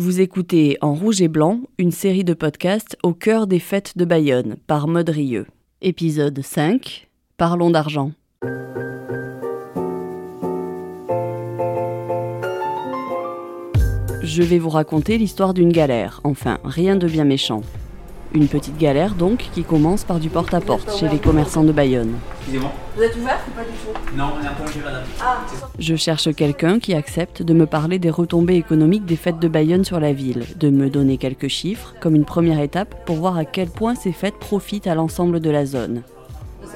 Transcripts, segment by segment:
Vous écoutez En Rouge et Blanc, une série de podcasts au cœur des fêtes de Bayonne par Maud Rieux. Épisode 5 Parlons d'argent. Je vais vous raconter l'histoire d'une galère, enfin rien de bien méchant. Une petite galère donc qui commence par du porte-à-porte chez les commerçants de Bayonne. Excusez-moi. Vous êtes ouvert ou pas du tout? Non, on est interrompu, madame. Ah, Je cherche quelqu'un qui accepte de me parler des retombées économiques des fêtes de Bayonne sur la ville, de me donner quelques chiffres comme une première étape pour voir à quel point ces fêtes profitent à l'ensemble de la zone.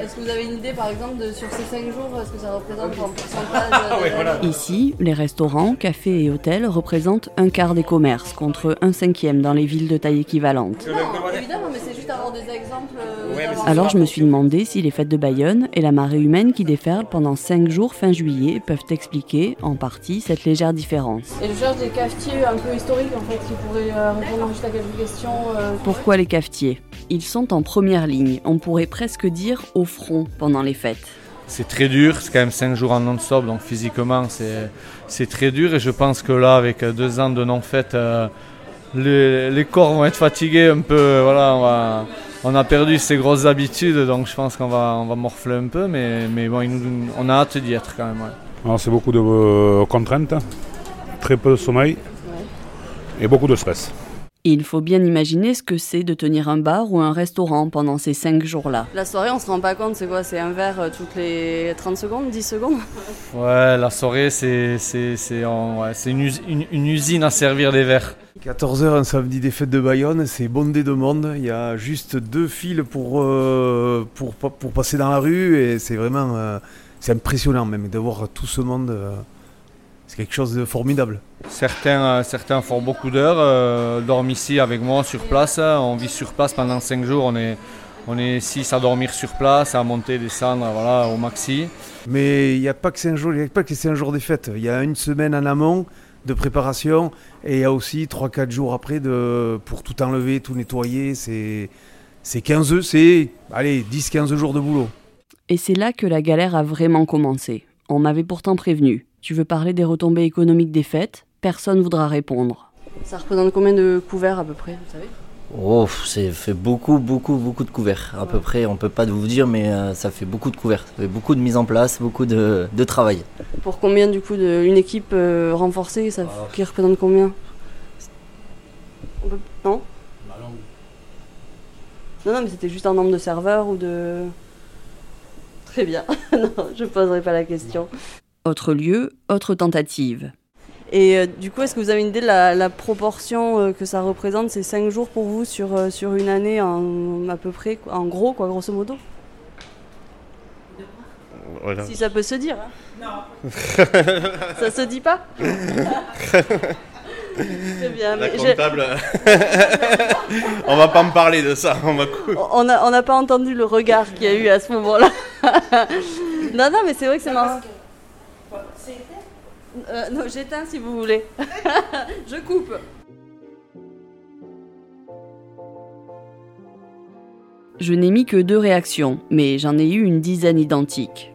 Est-ce que vous avez une idée par exemple de sur ces 5 jours, ce que ça représente en pourcentage de- ouais, voilà. Ici, les restaurants, cafés et hôtels représentent un quart des commerces contre un cinquième dans les villes de taille équivalente. Non, évidemment, Alors je me suis demandé si les fêtes de Bayonne et la marée humaine qui déferle pendant 5 jours fin juillet peuvent expliquer, en partie, cette légère différence. Et je cherche des cafetiers un peu historiques en fait qui pourraient euh, répondre juste à quelques questions. euh, Pourquoi les cafetiers? Ils sont en première ligne, on pourrait presque dire au front pendant les fêtes. C'est très dur, c'est quand même 5 jours en non-stop, donc physiquement c'est, c'est très dur. Et je pense que là, avec deux ans de non-fête, euh, les, les corps vont être fatigués un peu. Voilà, on, va- on a perdu ces grosses habitudes, donc je pense qu'on va, on va morfler un peu. Mais, mais bon, il nous- on a hâte d'y être quand même. ouais. Alors, c'est beaucoup de euh, contraintes, très peu de sommeil et beaucoup de stress. Il faut bien imaginer ce que c'est de tenir un bar ou un restaurant pendant ces 5 jours-là. La soirée, on se rend pas compte, c'est quoi? C'est un verre euh, toutes les 30 secondes, 10 secondes? Ouais, la soirée, c'est, c'est, c'est, en- ouais, c'est une, us- une- une usine à servir des verres. 14h un samedi des fêtes de Bayonne, c'est bondé de monde. Il y a juste deux files pour, euh, pour, pour passer dans la rue et c'est vraiment euh, c'est impressionnant même de voir tout ce monde. euh, c'est quelque chose de formidable. Certains, euh, certains font beaucoup d'heures, euh, dorment ici avec moi sur place. On vit sur place pendant 5 jours. On est, on est 6 à dormir sur place, à monter, descendre voilà, au maxi. Mais il n'y a pas que cinq jours, il y a pas que ces 5 jours des fêtes. Il y a une semaine en amont de préparation et il y a aussi 3-4 jours après de, pour tout enlever, tout nettoyer. C'est c'est 15, c'est allez 10-15 jours de boulot. Et c'est là que la galère a vraiment commencé. On m'avait pourtant prévenu. Tu veux parler des retombées économiques des fêtes Personne voudra répondre. Ça représente combien de couverts à peu près, vous savez? Oh, c'est fait beaucoup, beaucoup, beaucoup de couverts. À peu près, on peut pas vous dire, mais euh, ça fait beaucoup de couverts. Ça fait beaucoup de mise en place, beaucoup de, de travail. Pour combien du coup de, une équipe euh, renforcée, ça, qui représente combien? On peut- Non? Non, non, mais c'était juste un nombre de serveurs ou de. Très bien. non, je poserai pas la question. Autre lieu, autre tentative. Et euh, du coup, est-ce que vous avez une idée de la, la proportion euh, que ça représente ces 5 jours pour vous sur, euh, sur une année en, à peu près, en gros, quoi, grosso modo? Si ça peut se dire. hein. Non. ça se dit pas? Très bien. La mais j'ai- comptable. on va pas me parler de ça. On va cou- On n'a on n'a pas entendu le regard qu'il y a eu à ce moment-là. non, non, mais c'est vrai que c'est marrant. Euh, non, j'éteins si vous voulez. Je coupe. Je n'ai mis que deux réactions, mais j'en ai eu une dizaine identiques.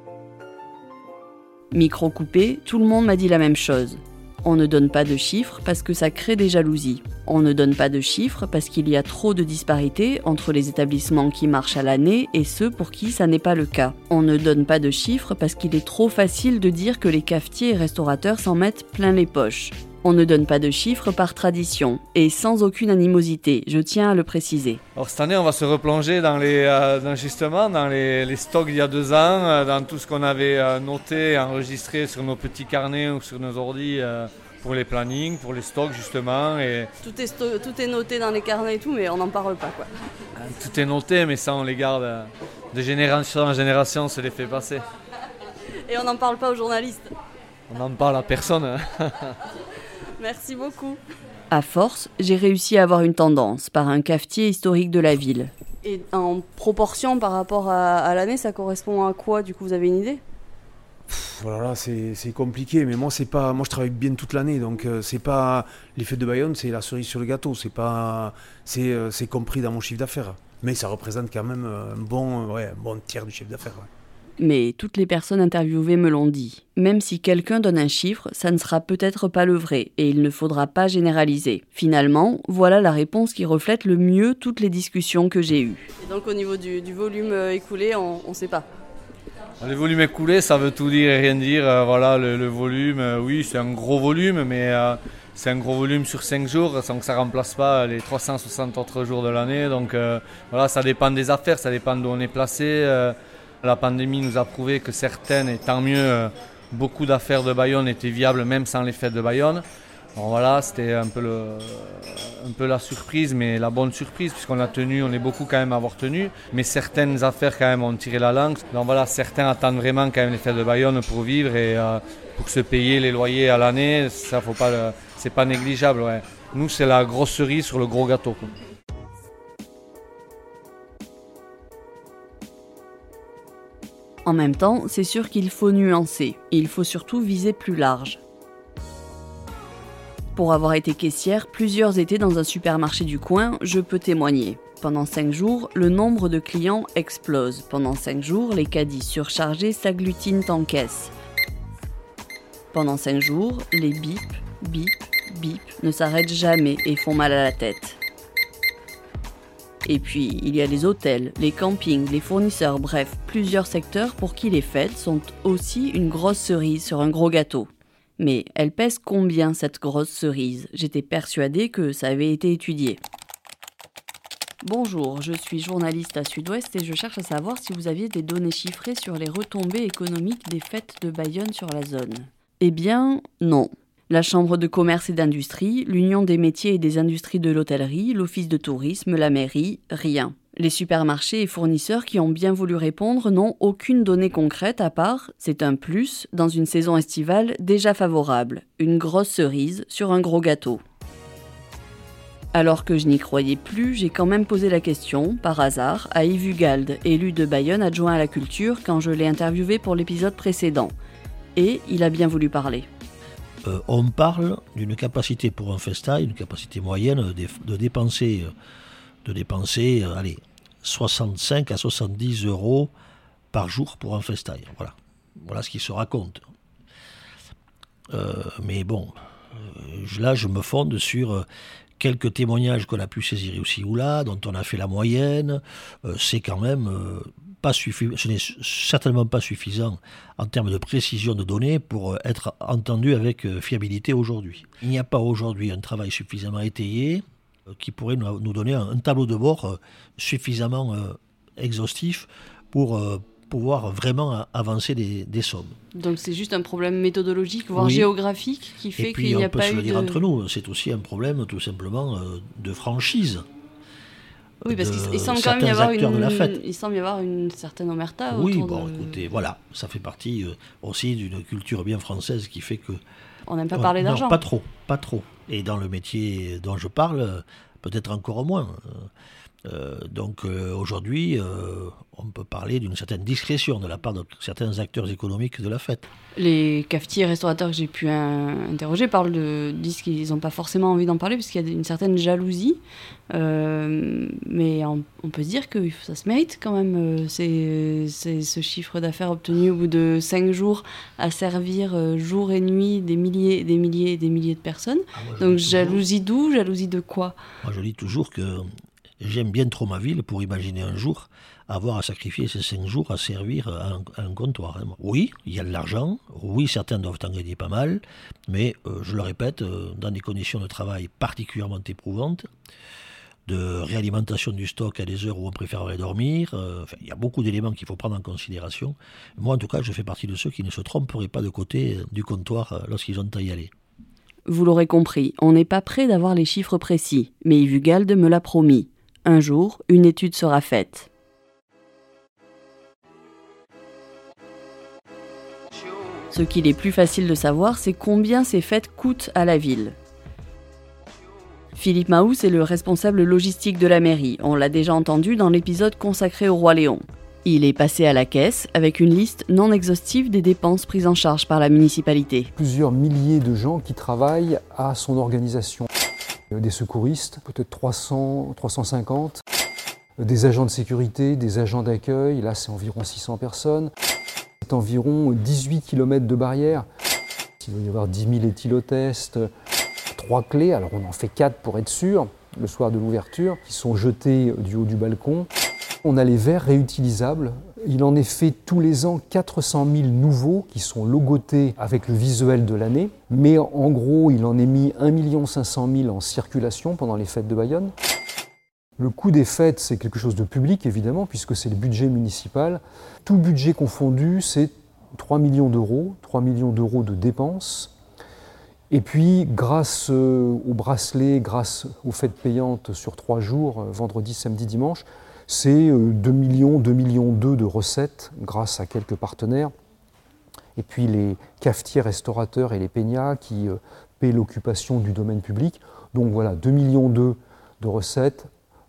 Micro coupé, tout le monde m'a dit la même chose. On ne donne pas de chiffres parce que ça crée des jalousies. On ne donne pas de chiffres parce qu'il y a trop de disparités entre les établissements qui marchent à l'année et ceux pour qui ça n'est pas le cas. On ne donne pas de chiffres parce qu'il est trop facile de dire que les cafetiers et restaurateurs s'en mettent plein les poches. On ne donne pas de chiffres par tradition et sans aucune animosité, je tiens à le préciser. Alors cette année, on va se replonger dans les, euh, dans, justement dans les, les stocks d'il y a deux ans, euh, dans tout ce qu'on avait euh, noté, enregistré sur nos petits carnets ou sur nos ordi euh, pour les plannings, pour les stocks justement. Et Tout est, sto- tout est noté dans les carnets et tout, mais on n'en parle pas, quoi. euh, tout est noté, mais ça on les garde euh, de génération en génération, on se les fait passer. Et on n'en parle pas aux journalistes. On n'en parle à personne. Merci beaucoup. À force, j'ai réussi à avoir une tendance par un cafetier historique de la ville. Et en proportion par rapport à, à l'année, ça correspond à quoi Du coup, vous avez une idée? Voilà, c'est c'est compliqué, mais moi c'est pas, moi je travaille bien toute l'année, donc euh, c'est pas les fêtes de Bayonne, c'est la cerise sur le gâteau, c'est pas, c'est euh, c'est compris dans mon chiffre d'affaires, mais ça représente quand même euh, un bon, ouais, un bon tiers du chiffre d'affaires. ouais. Mais toutes les personnes interviewées me l'ont dit. Même si quelqu'un donne un chiffre, ça ne sera peut-être pas le vrai et il ne faudra pas généraliser. Finalement, voilà la réponse qui reflète le mieux toutes les discussions que j'ai eues. Et donc au niveau du, du volume euh, écoulé, on ne sait pas. Les volumes écoulés, ça veut tout dire et rien dire. Euh, voilà, le, le volume, euh, oui, c'est un gros volume, mais euh, c'est un gros volume sur 5 jours, sans que ça remplace pas les 360 autres jours de l'année. Donc euh, voilà, ça dépend des affaires, ça dépend d'où on est placé. La pandémie nous a prouvé que certaines, et tant mieux, euh, beaucoup d'affaires de Bayonne étaient viables même sans les fêtes de Bayonne. Voilà, c'était un peu, un peu la surprise, mais la bonne surprise, puisqu'on a tenu, on est beaucoup quand même à avoir tenu, mais certaines affaires quand même ont tiré la langue. Donc voilà, certains attendent vraiment quand même les fêtes de Bayonne pour vivre et euh, pour se payer les loyers à l'année, ça faut pas, c'est pas négligeable. Nous, c'est la grosse cerise sur le gros gâteau. En même temps, c'est sûr qu'il faut nuancer. Il faut surtout viser plus large. Pour avoir été caissière plusieurs étés dans un supermarché du coin, je peux témoigner. Pendant 5 jours, le nombre de clients explose. Pendant 5 jours, les caddies surchargés s'agglutinent en caisse. Pendant 5 jours, les bips, bip, bip ne s'arrêtent jamais et font mal à la tête. Et puis, il y a les hôtels, les campings, les fournisseurs, bref, plusieurs secteurs pour qui les fêtes sont aussi une grosse cerise sur un gros gâteau. Mais elle pèse combien cette grosse cerise? J'étais persuadée que ça avait été étudié. Bonjour, je suis journaliste à Sud-Ouest et je cherche à savoir si vous aviez des données chiffrées sur les retombées économiques des fêtes de Bayonne sur la zone. Eh bien, non. La Chambre de commerce et d'industrie, l'Union des métiers et des industries de l'hôtellerie, l'Office de tourisme, la mairie, rien. Les supermarchés et fournisseurs qui ont bien voulu répondre n'ont aucune donnée concrète à part c'est un plus dans une saison estivale déjà favorable, une grosse cerise sur un gros gâteau. Alors que je n'y croyais plus, j'ai quand même posé la question, par hasard, à Yves Hugalde, élu de Bayonne adjoint à la culture quand je l'ai interviewé pour l'épisode précédent. Et il a bien voulu parler. Euh, on parle d'une capacité pour un festa, une capacité moyenne de, dé- de dépenser, euh, de dépenser euh, allez, 65 à 70 euros par jour pour un festa. Voilà, ce qui se raconte. Mais bon, là je me fonde sur quelques témoignages qu'on a pu saisir ici ou là, dont on a fait la moyenne. C'est quand même pas suffisant, ce n'est certainement pas suffisant en termes de précision de données pour euh, être entendu avec euh, fiabilité aujourd'hui. Il n'y a pas aujourd'hui un travail suffisamment étayé euh, qui pourrait nous donner un, tableau de bord suffisamment exhaustif pour pouvoir vraiment avancer des, des sommes. Donc c'est juste un problème méthodologique, voire Oui. géographique, qui fait Et puis qu'il n'y on a peut pas se eu le dire de... entre nous, c'est aussi un problème tout simplement de franchise. Oui, parce qu'il semble quand même y avoir une... de la fête. Il semble y avoir une certaine omerta oui, bon, de... écoutez, voilà, ça fait partie euh, aussi d'une culture bien française qui fait que On n'aime pas parler non, d'argent. Pas trop, pas trop. Et dans le métier dont je parle, euh, peut-être encore moins. Euh, donc euh, aujourd'hui, euh, on peut parler d'une certaine discrétion de la part de certains acteurs économiques de la fête. Les cafetiers et restaurateurs que j'ai pu interroger parlent de, disent qu'ils n'ont pas forcément envie d'en parler parce qu'il y a une certaine jalousie. Mais on, on peut se dire que ça se mérite quand même, c'est ce chiffre d'affaires obtenu au bout de cinq jours à servir jour et nuit des milliers, des milliers et des milliers de personnes. Ah, Donc jalousie d'où? Jalousie de quoi? Moi, je dis toujours que j'aime bien trop ma ville pour imaginer un jour avoir à sacrifier ces cinq jours à servir à un, comptoir. Oui, il y a de l'argent, oui, certains doivent en gagner pas mal, mais euh, je le répète, euh, dans des conditions de travail particulièrement éprouvantes, de réalimentation du stock à des heures où on préférerait dormir. euh, il y a beaucoup d'éléments qu'il faut prendre en considération. Moi, en tout cas, je fais partie de ceux qui ne se tromperaient pas de côté du comptoir lorsqu'ils ont à y aller. Vous l'aurez compris, on n'est pas prêt d'avoir les chiffres précis, mais Yves Galde me l'a promis. Un jour, une étude sera faite. Ce qu'il est plus facile de savoir, c'est combien ces fêtes coûtent à la ville. Philippe Maous est le responsable logistique de la mairie, on l'a déjà entendu dans l'épisode consacré au roi Léon. Il est passé à la caisse avec une liste non exhaustive des dépenses prises en charge par la municipalité. plusieurs milliers de gens qui travaillent à son organisation. Euh, Des secouristes, peut-être 300, 350, euh, des agents de sécurité, des agents d'accueil, là c'est environ 600 personnes, C'est environ 18 km de barrières. Il va y avoir 10 000 éthylotests, trois clés, alors on en fait quatre pour être sûr, le soir de l'ouverture, qui sont jetés du haut du balcon. On a les verres réutilisables. Il en est fait tous les ans 400 000 nouveaux qui sont logotés avec le visuel de l'année. Mais en gros, il en est mis 1 500 000 en circulation pendant les fêtes de Bayonne. Le coût des fêtes, c'est quelque chose de public, évidemment, puisque c'est le budget municipal. Tout budget confondu, c'est 3 millions d'euros, 3 millions d'euros de dépenses. Et puis, grâce euh, au bracelet, grâce aux fêtes payantes sur trois jours, euh, vendredi, samedi, dimanche, c'est 2 euh, millions, 2 millions 2 de recettes grâce à quelques partenaires. Et puis les cafetiers, restaurateurs et les peignas qui paient l'occupation du domaine public. Donc voilà, 2 millions 2 de recettes,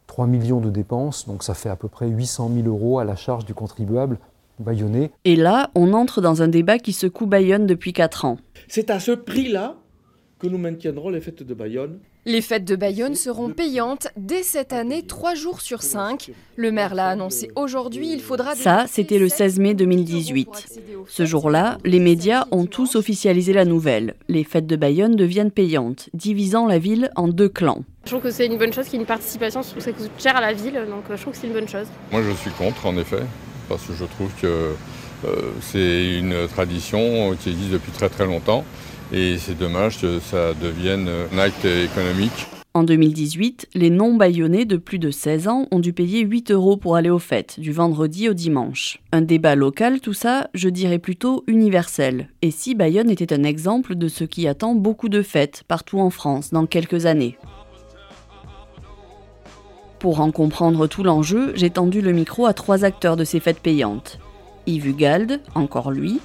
3 millions de dépenses, donc ça fait à peu près 800 000 euros à la charge du contribuable bayonnais. Et là, on entre dans un débat qui secoue Bayonne depuis 4 ans. C'est à ce prix-là que nous maintiendrons les fêtes de Bayonne. Les fêtes de Bayonne seront payantes dès cette année, 3 jours sur 5. Le maire l'a annoncé aujourd'hui, il faudra... Ça, c'était le 16 mai 2018. Ce jour-là, les médias ont tous officialisé la nouvelle. Les fêtes de Bayonne deviennent payantes, divisant la ville en deux clans. Je trouve que c'est une bonne chose qu'il y ait une participation, je trouve que ça coûte cher à la ville, donc euh, je trouve que c'est une bonne chose. Moi je suis contre en effet, parce que je trouve que euh, c'est une tradition qui existe depuis très très longtemps et c'est dommage que ça devienne un acte économique. En 2018, les non-bayonnais de plus de 16 ans ont dû payer 8 euros pour aller aux fêtes, du vendredi au dimanche. Un débat local, tout ça, je dirais plutôt universel. Et si Bayonne était un exemple de ce qui attend beaucoup de fêtes partout en France dans quelques années? Pour en comprendre tout l'enjeu, j'ai tendu le micro à trois acteurs de ces fêtes payantes. Yves Hugalde, encore lui,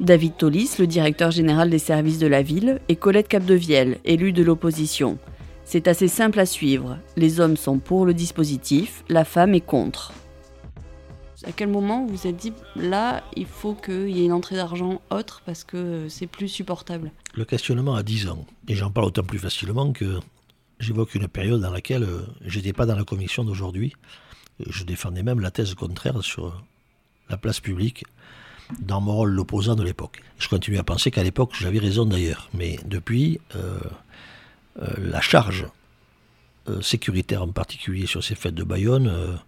David Tolis, le directeur général des services de la ville, et Colette Capdevielle, élue de l'opposition. C'est assez simple à suivre. Les hommes sont pour le dispositif, la femme est contre. À quel moment vous vous êtes dit là, il faut qu'il y ait une entrée d'argent autre parce que c'est plus supportable? Le questionnement a 10 ans. Et j'en parle autant plus facilement que j'évoque une période dans laquelle euh, j'étais pas dans la commission d'aujourd'hui. Je défendais même la thèse contraire sur la place publique dans mon rôle l'opposant de l'époque. Je continue à penser qu'à l'époque, j'avais raison d'ailleurs. Mais depuis, euh, euh, la charge euh, sécuritaire en particulier sur ces fêtes de Bayonne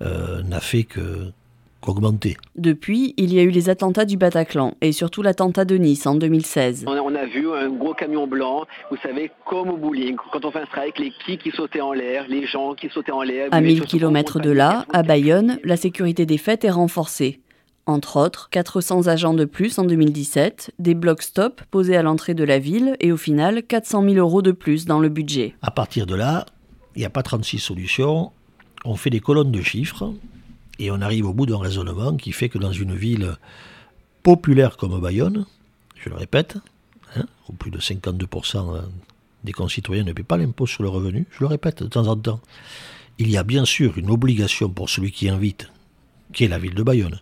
n'a fait que qu'augmenter. Depuis, il y a eu les attentats du Bataclan et surtout l'attentat de Nice en 2016. On a, vu un gros camion blanc, vous savez, comme au bowling, quand on fait un strike, les qui qui sautaient en l'air, les gens qui sautaient en l'air. À 1000 km de là, à Bayonne, la sécurité des fêtes est renforcée. Entre autres, 400 agents de plus en 2017, des blocs stop posés à l'entrée de la ville et au final 400 000 euros de plus dans le budget. À partir de là, il n'y a pas 36 solutions. On fait des colonnes de chiffres et on arrive au bout d'un raisonnement qui fait que dans une ville populaire comme Bayonne, je le répète, hein, où plus de 52% des concitoyens ne paient pas l'impôt sur le revenu, je le répète de temps en temps, il y a bien sûr une obligation pour celui qui invite qui est la ville de Bayonne,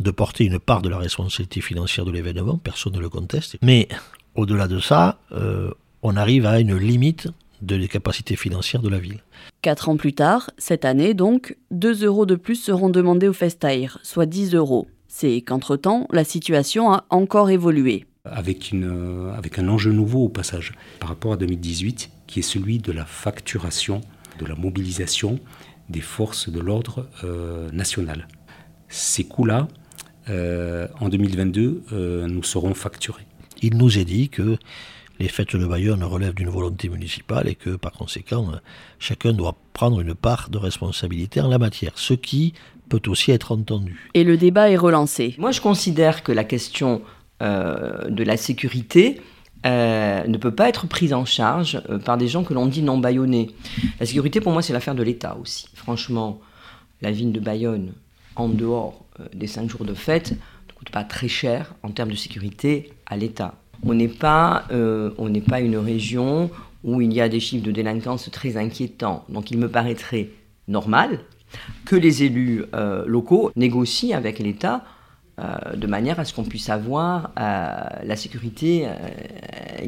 de porter une part de la responsabilité financière de l'événement, personne ne le conteste. Mais au-delà de ça, euh, on arrive à une limite de les capacités financières de la ville. Quatre ans plus tard, cette année donc, 2 euros de plus seront demandés au Festair, soit 10 euros. C'est qu'entre-temps, la situation a encore évolué. Avec, une, avec un enjeu nouveau au passage, par rapport à 2018, qui est celui de la facturation, de la mobilisation des forces de l'ordre euh, national ces coûts-là, euh, en 2022, euh, nous serons facturés. Il nous est dit que les fêtes de Bayonne relèvent d'une volonté municipale et que par conséquent, chacun doit prendre une part de responsabilité en la matière, ce qui peut aussi être entendu. Et le débat est relancé. Moi, je considère que la question euh, de la sécurité ne peut pas être prise en charge par des gens que l'on dit non bayonnais. La sécurité, pour moi, c'est l'affaire de l'État aussi. Franchement, la ville de Bayonne, en dehors euh, des cinq jours de fête ne coûte pas très cher en termes de sécurité à l'État. On n'est pas, euh, pas une région où il y a des chiffres de délinquance très inquiétants. Donc il me paraîtrait normal que les élus euh, locaux négocient avec l'État de manière à ce qu'on puisse avoir la sécurité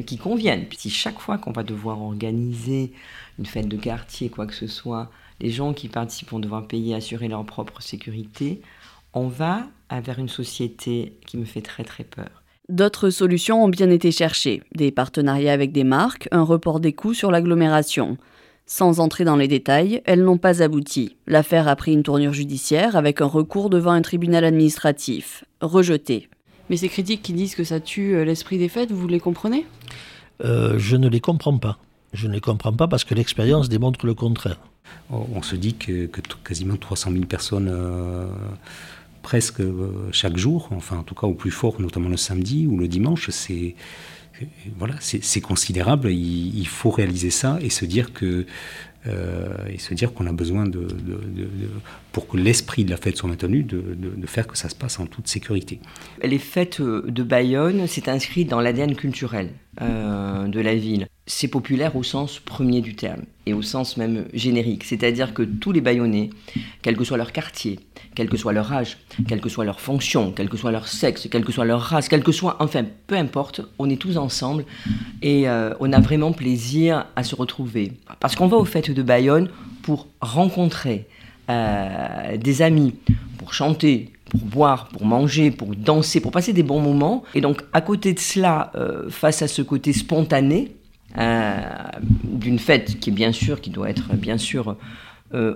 qui convienne. Si chaque fois qu'on va devoir organiser une fête de quartier, quoi que ce soit, les gens qui participent vont devoir payer, assurer leur propre sécurité, On va vers une société qui me fait très très peur. D'autres solutions ont bien été cherchées, des partenariats avec des marques, un report des coûts sur l'agglomération. Sans entrer dans les détails, elles n'ont pas abouti. L'affaire a pris une tournure judiciaire avec un recours devant un tribunal administratif, rejeté. Mais ces critiques qui disent que ça tue euh, l'esprit des fêtes, vous les comprenez? Euh, Je ne les comprends pas. Je ne les comprends pas parce que l'expérience démontre le contraire. On se dit que, quasiment 300 000 personnes euh, presque chaque jour, enfin en tout cas au plus fort, notamment le samedi ou le dimanche, c'est voilà, c'est considérable. Il, faut réaliser ça et se dire que euh, et se dire qu'on a besoin de, pour que l'esprit de la fête soit maintenu, de, faire que ça se passe en toute sécurité. Les fêtes de Bayonne, c'est inscrit dans l'ADN culturel euh, de la ville. C'est populaire au sens premier du terme et au sens même générique, c'est-à-dire que tous les Bayonnais, quel que soit leur quartier, quel que soit leur âge, quelle que soit leur fonction, quel que soit leur sexe, quelle que soit leur race, quel que soit, enfin, peu importe, on est tous ensemble et euh, on a vraiment plaisir à se retrouver. Parce qu'on va aux fêtes de Bayonne pour rencontrer euh, des amis, pour chanter, pour boire, pour manger, pour danser, pour passer des bons moments. Et donc, à côté de cela, euh, face à ce côté spontané d'une fête qui est bien sûr, qui doit être bien sûr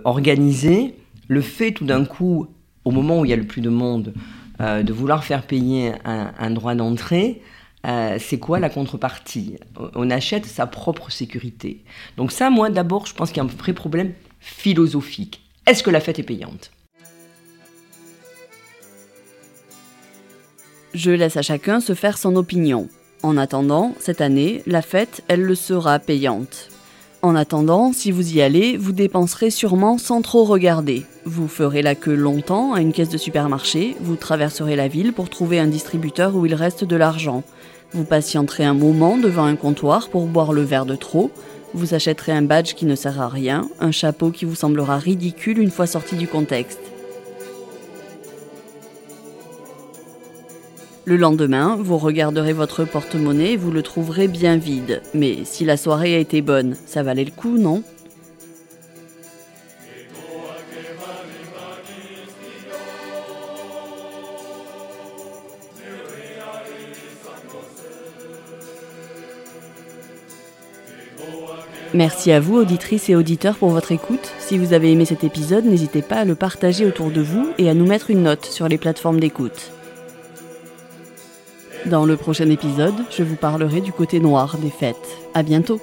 organisée, le fait tout d'un coup, au moment où il y a le plus de monde, euh, de vouloir faire payer un, droit d'entrée, euh, c'est quoi la contrepartie? On achète sa propre sécurité. Donc ça, moi, d'abord, je pense qu'il y a un vrai problème philosophique. Est-ce que la fête est payante? Je laisse à chacun se faire son opinion. En attendant, cette année, la fête, elle le sera payante. En attendant, si vous y allez, vous dépenserez sûrement sans trop regarder. Vous ferez la queue longtemps à une caisse de supermarché, vous traverserez la ville pour trouver un distributeur où il reste de l'argent. Vous patienterez un moment devant un comptoir pour boire le verre de trop, vous achèterez un badge qui ne sert à rien, un chapeau qui vous semblera ridicule une fois sorti du contexte. Le lendemain, vous regarderez votre porte-monnaie et vous le trouverez bien vide. Mais si la soirée a été bonne, ça valait le coup, non? Merci à vous, auditrices et auditeurs, pour votre écoute. Si vous avez aimé cet épisode, n'hésitez pas à le partager autour de vous et à nous mettre une note sur les plateformes d'écoute. Dans le prochain épisode, je vous parlerai du côté noir des fêtes. À bientôt!